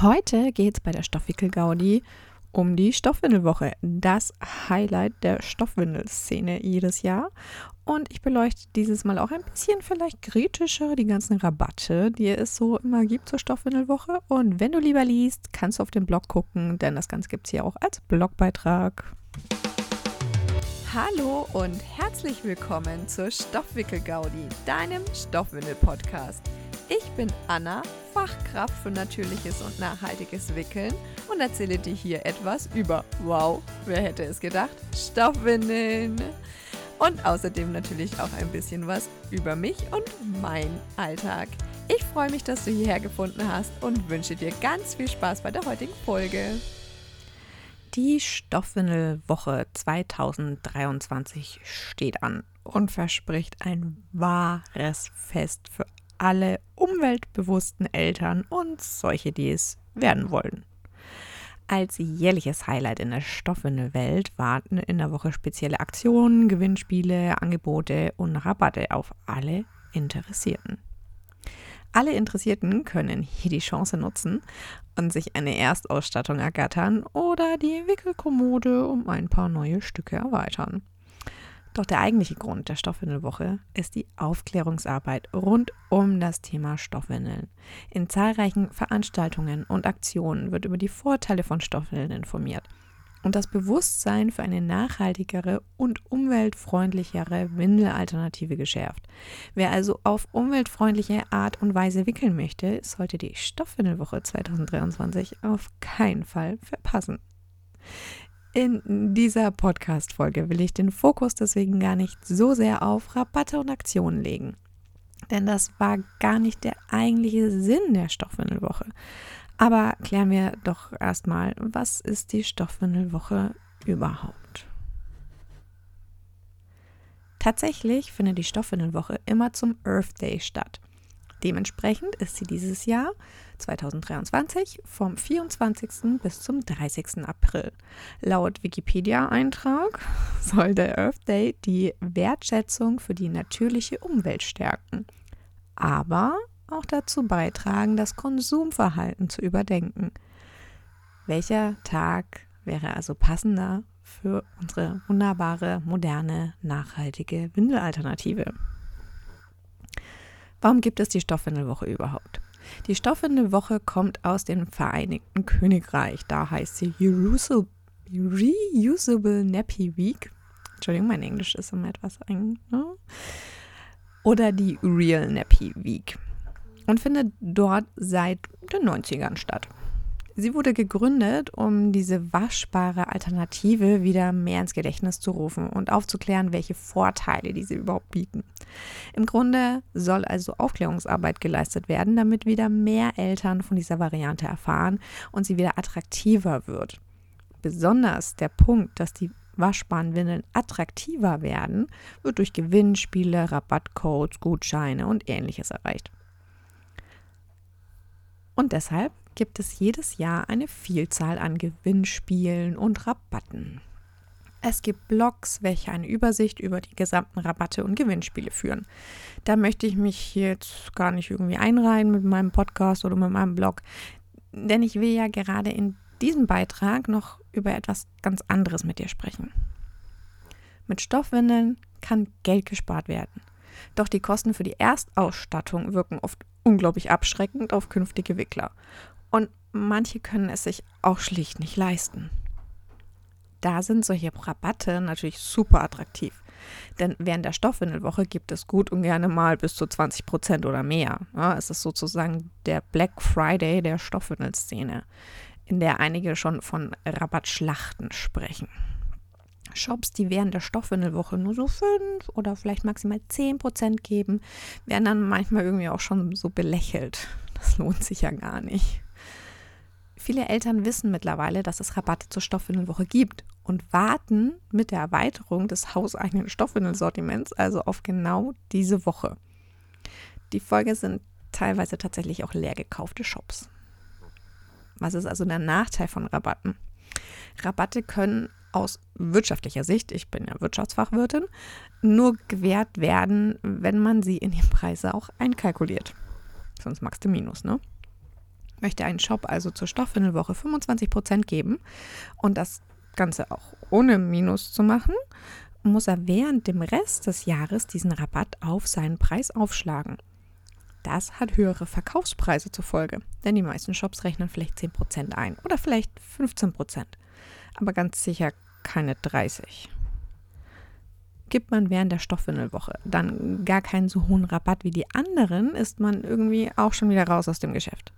Heute geht es bei der Stoffwickel-Gaudi um die Stoffwindelwoche, das Highlight der Stoffwindelszene jedes Jahr. Und ich beleuchte dieses Mal auch ein bisschen vielleicht kritischer die ganzen Rabatte, die es so immer gibt zur Stoffwindelwoche. Und wenn du lieber liest, kannst du auf den Blog gucken, denn das Ganze gibt es hier auch als Blogbeitrag. Hallo und herzlich willkommen zur Stoffwickel-Gaudi, deinem Stoffwindel-Podcast. Ich bin Anna, Fachkraft für natürliches und nachhaltiges Wickeln und erzähle dir hier etwas über, wow, wer hätte es gedacht, Stoffwindeln. Und außerdem natürlich auch ein bisschen was über mich und mein Alltag. Ich freue mich, dass du hierher gefunden hast und wünsche dir ganz viel Spaß bei der heutigen Folge. Die Stoffwindelwoche 2023 steht an und verspricht ein wahres Fest für alle umweltbewussten Eltern und solche, die es werden wollen. Als jährliches Highlight in der Stoffwindelwelt warten in der Woche spezielle Aktionen, Gewinnspiele, Angebote und Rabatte auf alle Interessierten. Alle Interessierten können hier die Chance nutzen und sich eine Erstausstattung ergattern oder die Wickelkommode um ein paar neue Stücke erweitern. Doch der eigentliche Grund der Stoffwindelwoche ist die Aufklärungsarbeit rund um das Thema Stoffwindeln. In zahlreichen Veranstaltungen und Aktionen wird über die Vorteile von Stoffwindeln informiert und das Bewusstsein für eine nachhaltigere und umweltfreundlichere Windelalternative geschärft. Wer also auf umweltfreundliche Art und Weise wickeln möchte, sollte die Stoffwindelwoche 2023 auf keinen Fall verpassen. In dieser Podcast-Folge will ich den Fokus deswegen gar nicht so sehr auf Rabatte und Aktionen legen. Denn das war gar nicht der eigentliche Sinn der Stoffwindelwoche. Aber klären wir doch erstmal, was ist die Stoffwindelwoche überhaupt? Tatsächlich findet die Stoffwindelwoche immer zum Earth Day statt. Dementsprechend ist sie dieses Jahr 2023 vom 24. bis zum 30. April. Laut Wikipedia-Eintrag soll der Earth Day die Wertschätzung für die natürliche Umwelt stärken, aber auch dazu beitragen, das Konsumverhalten zu überdenken. Welcher Tag wäre also passender für unsere wunderbare, moderne, nachhaltige Windelalternative? Warum gibt es die Stoffwindelwoche überhaupt? Die Stoffwindelwoche kommt aus dem Vereinigten Königreich. Da heißt sie Reusable, Reusable Nappy Week. Entschuldigung, mein Englisch ist immer etwas eng. Ne? Oder die Real Nappy Week. Und findet dort seit den 90ern statt. Sie wurde gegründet, um diese waschbare Alternative wieder mehr ins Gedächtnis zu rufen und aufzuklären, welche Vorteile diese überhaupt bieten. Im Grunde soll also Aufklärungsarbeit geleistet werden, damit wieder mehr Eltern von dieser Variante erfahren und sie wieder attraktiver wird. Besonders der Punkt, dass die waschbaren Windeln attraktiver werden, wird durch Gewinnspiele, Rabattcodes, Gutscheine und ähnliches erreicht. Und deshalb gibt es jedes Jahr eine Vielzahl an Gewinnspielen und Rabatten. Es gibt Blogs, welche eine Übersicht über die gesamten Rabatte und Gewinnspiele führen. Da möchte ich mich jetzt gar nicht irgendwie einreihen mit meinem Podcast oder mit meinem Blog, denn ich will ja gerade in diesem Beitrag noch über etwas ganz anderes mit dir sprechen. Mit Stoffwindeln kann Geld gespart werden. Doch die Kosten für die Erstausstattung wirken oft unglaublich abschreckend auf künftige Wickler. Und manche können es sich auch schlicht nicht leisten. Da sind solche Rabatte natürlich super attraktiv. Denn während der Stoffwindelwoche gibt es gut und gerne mal bis zu 20 Prozent oder mehr. Ja, es ist sozusagen der Black Friday der Stoffwindelszene, in der einige schon von Rabattschlachten sprechen. Shops, die während der Stoffwindelwoche nur so 5 oder vielleicht maximal 10 Prozent geben, werden dann manchmal irgendwie auch schon so belächelt. Das lohnt sich ja gar nicht. Viele Eltern wissen mittlerweile, dass es Rabatte zur Stoffwindelwoche gibt und warten mit der Erweiterung des hauseigenen Stoffwindelsortiments also auf genau diese Woche. Die Folge sind teilweise tatsächlich auch leer gekaufte Shops. Was ist also der Nachteil von Rabatten? Rabatte können aus wirtschaftlicher Sicht, ich bin ja Wirtschaftsfachwirtin, nur gewährt werden, wenn man sie in die Preise auch einkalkuliert. Sonst magst du Minus, ne? Möchte ein Shop also zur Stoffwindelwoche 25% geben und das Ganze auch ohne Minus zu machen, muss er während dem Rest des Jahres diesen Rabatt auf seinen Preis aufschlagen. Das hat höhere Verkaufspreise zur Folge, denn die meisten Shops rechnen vielleicht 10% ein oder vielleicht 15%, aber ganz sicher keine 30%. Gibt man während der Stoffwindelwoche dann gar keinen so hohen Rabatt wie die anderen, ist man irgendwie auch schon wieder raus aus dem Geschäft.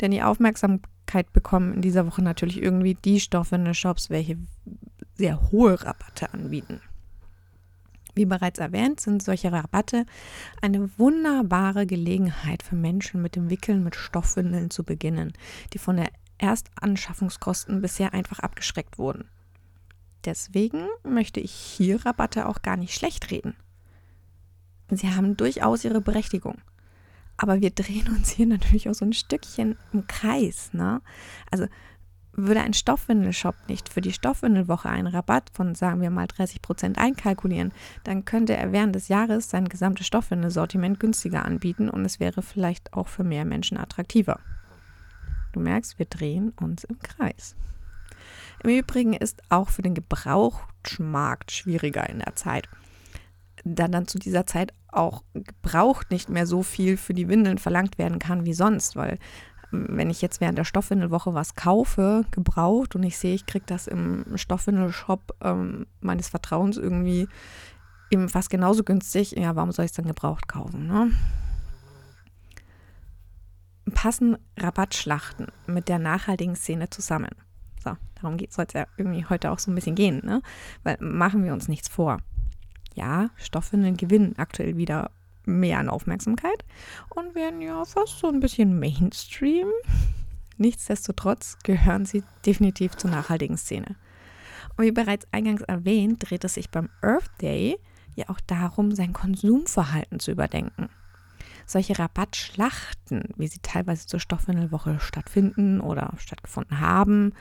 Denn die Aufmerksamkeit bekommen in dieser Woche natürlich irgendwie die Stoffwindel-Shops, welche sehr hohe Rabatte anbieten. Wie bereits erwähnt, sind solche Rabatte eine wunderbare Gelegenheit für Menschen mit dem Wickeln mit Stoffwindeln zu beginnen, die von der Erstanschaffungskosten bisher einfach abgeschreckt wurden. Deswegen möchte ich hier Rabatte auch gar nicht schlecht reden. Sie haben durchaus ihre Berechtigung. Aber wir drehen uns hier natürlich auch so ein Stückchen im Kreis. Ne? Also würde ein Stoffwindelshop nicht für die Stoffwindelwoche einen Rabatt von, sagen wir mal, 30 Prozent einkalkulieren, dann könnte er während des Jahres sein gesamtes Stoffwindelsortiment günstiger anbieten und es wäre vielleicht auch für mehr Menschen attraktiver. Du merkst, wir drehen uns im Kreis. Im Übrigen ist auch für den Gebrauchtmarkt schwieriger in der Zeit, da dann zu dieser Zeit auch gebraucht nicht mehr so viel für die Windeln verlangt werden kann wie sonst, weil wenn ich jetzt während der Stoffwindelwoche was kaufe, gebraucht, und ich sehe, ich kriege das im Stoffwindelshop ähm, meines Vertrauens irgendwie eben fast genauso günstig, ja, warum soll ich es dann gebraucht kaufen? Ne? Passen Rabattschlachten mit der nachhaltigen Szene zusammen? Darum soll es ja irgendwie heute auch so ein bisschen gehen, ne? Weil machen wir uns nichts vor. Ja, Stoffwindeln gewinnen aktuell wieder mehr an Aufmerksamkeit und werden ja fast so ein bisschen Mainstream. Nichtsdestotrotz gehören sie definitiv zur nachhaltigen Szene. Und wie bereits eingangs erwähnt, dreht es sich beim Earth Day ja auch darum, sein Konsumverhalten zu überdenken. Solche Rabattschlachten, wie sie teilweise zur Stoffwindelwoche stattfinden oder stattgefunden haben,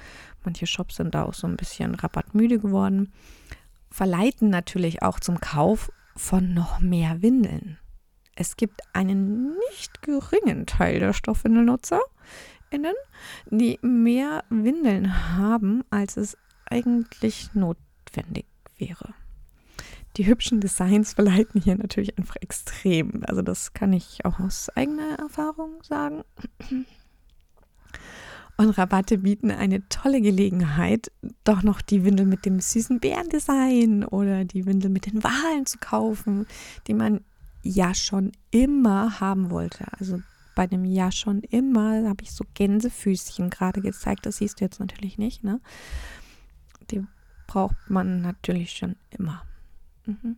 manche Shops sind da auch so ein bisschen rabattmüde geworden, verleiten natürlich auch zum Kauf von noch mehr Windeln. Es gibt einen nicht geringen Teil der StoffwindelnutzerInnen, die mehr Windeln haben, als es eigentlich notwendig wäre. Die hübschen Designs verleiten hier natürlich einfach extrem. Also das kann ich auch aus eigener Erfahrung sagen. Und Rabatte bieten eine tolle Gelegenheit, doch noch die Windel mit dem süßen Bärendesign oder die Windel mit den Wahlen zu kaufen, die man ja schon immer haben wollte. Also bei dem Ja schon immer habe ich so Gänsefüßchen gerade gezeigt. Das siehst du jetzt natürlich nicht. Ne? Die braucht man natürlich schon immer. Mhm.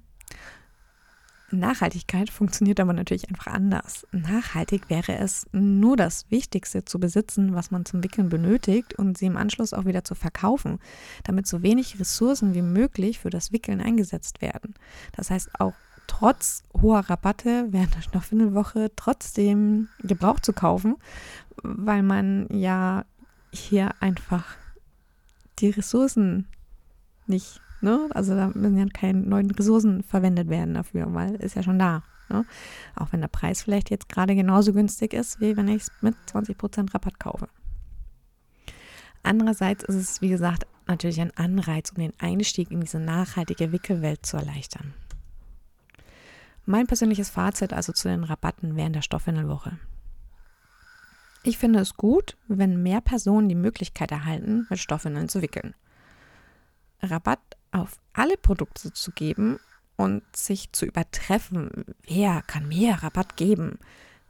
Nachhaltigkeit funktioniert aber natürlich einfach anders. Nachhaltig wäre es, nur das Wichtigste zu besitzen, was man zum Wickeln benötigt und sie im Anschluss auch wieder zu verkaufen, damit so wenig Ressourcen wie möglich für das Wickeln eingesetzt werden. Das heißt auch trotz hoher Rabatte während der Stoffwindelwoche trotzdem Gebrauch zu kaufen, weil man ja hier einfach die Ressourcen nicht, ne? Also da müssen ja keine neuen Ressourcen verwendet werden dafür, weil ist ja schon da. Ne? Auch wenn der Preis vielleicht jetzt gerade genauso günstig ist, wie wenn ich es mit 20% Rabatt kaufe. Andererseits ist es, wie gesagt, natürlich ein Anreiz, um den Einstieg in diese nachhaltige Wickelwelt zu erleichtern. Mein persönliches Fazit also zu den Rabatten während der Stoffwindelwoche. Ich finde es gut, wenn mehr Personen die Möglichkeit erhalten, mit Stoffwindeln zu wickeln. Rabatt auf alle Produkte zu geben und sich zu übertreffen, wer kann mehr Rabatt geben,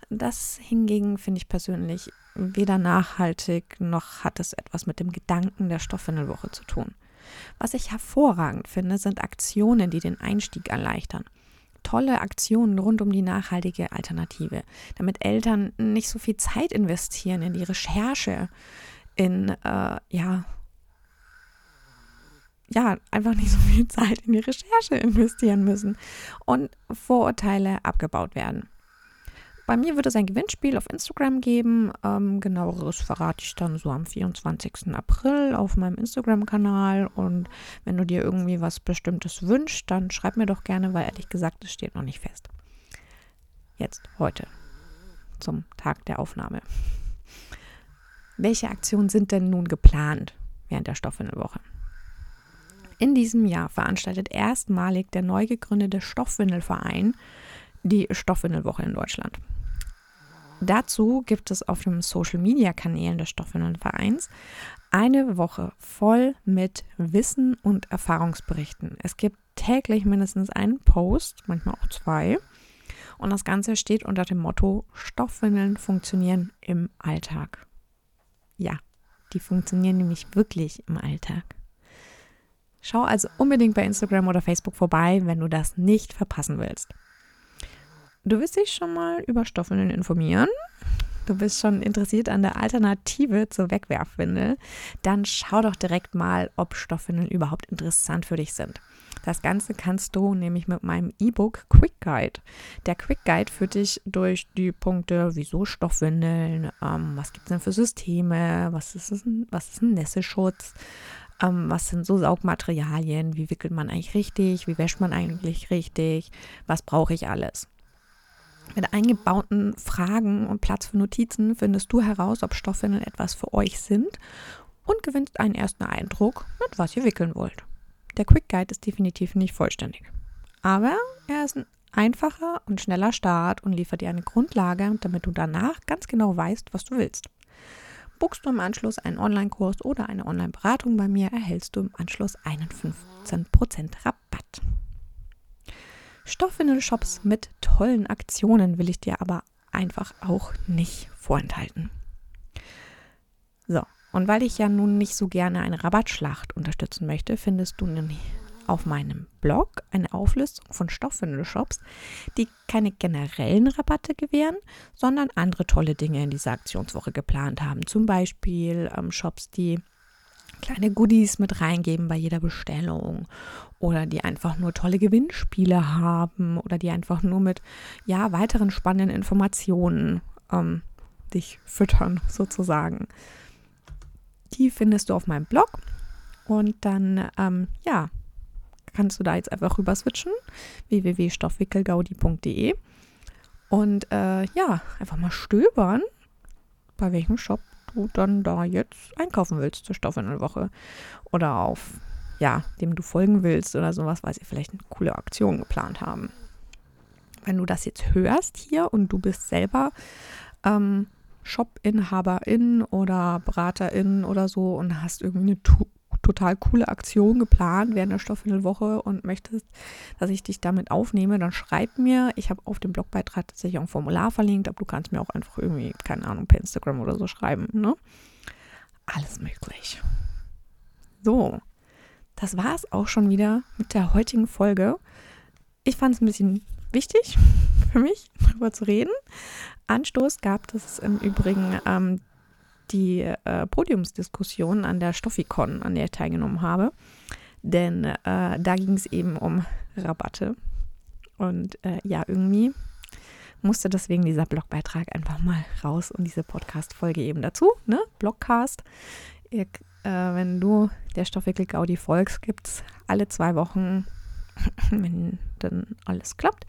das hingegen finde ich persönlich weder nachhaltig noch hat es etwas mit dem Gedanken der Stoffwindelwoche zu tun. Was ich hervorragend finde, sind Aktionen, die den Einstieg erleichtern tolle Aktionen rund um die nachhaltige Alternative, damit Eltern nicht so viel Zeit investieren in die Recherche, in, äh, ja, ja, einfach nicht so viel Zeit in die Recherche investieren müssen und Vorurteile abgebaut werden. Bei mir wird es ein Gewinnspiel auf Instagram geben. Ähm, genaueres verrate ich dann so am 24. April auf meinem Instagram-Kanal. Und wenn du dir irgendwie was Bestimmtes wünschst, dann schreib mir doch gerne, weil ehrlich gesagt, es steht noch nicht fest. Jetzt, heute, zum Tag der Aufnahme. Welche Aktionen sind denn nun geplant während der Stoffwindelwoche? In diesem Jahr veranstaltet erstmalig der neu gegründete Stoffwindelverein die Stoffwindelwoche in Deutschland. Dazu gibt es auf den Social-Media-Kanälen des Stoffwindelvereins eine Woche voll mit Wissen und Erfahrungsberichten. Es gibt täglich mindestens einen Post, manchmal auch zwei. Und das Ganze steht unter dem Motto Stoffwindeln funktionieren im Alltag. Ja, die funktionieren nämlich wirklich im Alltag. Schau also unbedingt bei Instagram oder Facebook vorbei, wenn du das nicht verpassen willst. Du willst dich schon mal über Stoffwindeln informieren? Du bist schon interessiert an der Alternative zur Wegwerfwindel? Dann schau doch direkt mal, ob Stoffwindeln überhaupt interessant für dich sind. Das Ganze kannst du nämlich mit meinem E-Book Quick Guide. Der Quick Guide führt dich durch die Punkte, wieso Stoffwindeln, ähm, was gibt es denn für Systeme, was ist, ein, was ein Nässeschutz, ähm, was sind so Saugmaterialien, wie wickelt man eigentlich richtig, wie wäscht man eigentlich richtig, was brauche ich alles. Mit eingebauten Fragen und Platz für Notizen findest du heraus, ob Stoffwindeln etwas für euch sind und gewinnst einen ersten Eindruck, mit was ihr wickeln wollt. Der Quick Guide ist definitiv nicht vollständig. Aber er ist ein einfacher und schneller Start und liefert dir eine Grundlage, damit du danach ganz genau weißt, was du willst. Buchst du im Anschluss einen Online-Kurs oder eine Online-Beratung bei mir, erhältst du im Anschluss einen 15% Rabatt. Stoffwindel-Shops mit tollen Aktionen will ich dir aber einfach auch nicht vorenthalten. So, und weil ich ja nun nicht so gerne eine Rabattschlacht unterstützen möchte, findest du nämlich auf meinem Blog eine Auflistung von Stoffwindelshops, die keine generellen Rabatte gewähren, sondern andere tolle Dinge in dieser Aktionswoche geplant haben. Zum Beispiel ähm, Shops, die kleine Goodies mit reingeben bei jeder Bestellung oder die einfach nur tolle Gewinnspiele haben oder die einfach nur mit ja weiteren spannenden Informationen ähm, dich füttern sozusagen. Die findest du auf meinem Blog und dann ähm, ja kannst du da jetzt einfach rüber switchen. www.stoffwickelgaudi.de und äh, ja einfach mal stöbern bei welchem Shop du dann da jetzt einkaufen willst zur Stoffwindelwoche. Oder auf, ja, dem du folgen willst oder sowas, weil sie vielleicht eine coole Aktion geplant haben. Wenn du das jetzt hörst hier und du bist selber ähm, Shop-Inhaberin oder Beraterin oder so und hast irgendwie eine total coole Aktion geplant während der Stoffwindelwoche und möchtest, dass ich dich damit aufnehme, dann schreib mir. Ich habe auf dem Blogbeitrag tatsächlich auch ein Formular verlinkt, aber du kannst mir auch einfach irgendwie, keine Ahnung, per Instagram oder so schreiben. Ne? Alles möglich. So, das war es auch schon wieder mit der heutigen Folge. Ich fand es ein bisschen wichtig für mich, darüber zu reden. Anstoß gab es im Übrigen ähm, die äh, Podiumsdiskussion an der Stoffikon, an der ich teilgenommen habe. Denn äh, da ging es eben um Rabatte. Und äh, ja, irgendwie musste deswegen dieser Blogbeitrag einfach mal raus und diese Podcast-Folge eben dazu, ne? Blogcast. Ihr, äh, wenn du der Stoffwickel-Gaudi folgst, gibt es alle zwei Wochen, wenn dann alles klappt,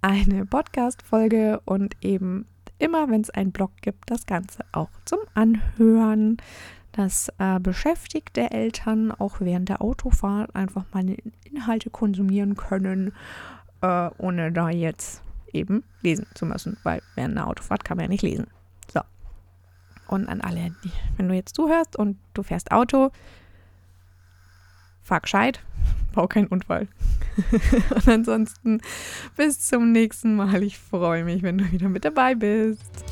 eine Podcast-Folge und eben immer, wenn es einen Blog gibt, das Ganze auch zum Anhören. Das äh, beschäftigt der Eltern auch während der Autofahrt einfach mal Inhalte konsumieren können, äh, ohne da jetzt eben lesen zu müssen, weil während der Autofahrt kann man ja nicht lesen. So. Und an alle, wenn du jetzt zuhörst und du fährst Auto, fahr gescheit, bau keinen Unfall. und ansonsten bis zum nächsten Mal. Ich freue mich, wenn du wieder mit dabei bist.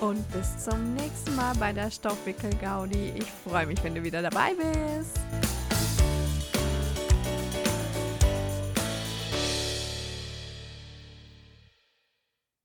Und bis zum nächsten Mal bei der Stoffwickel-Gaudi. Ich freue mich, wenn du wieder dabei bist.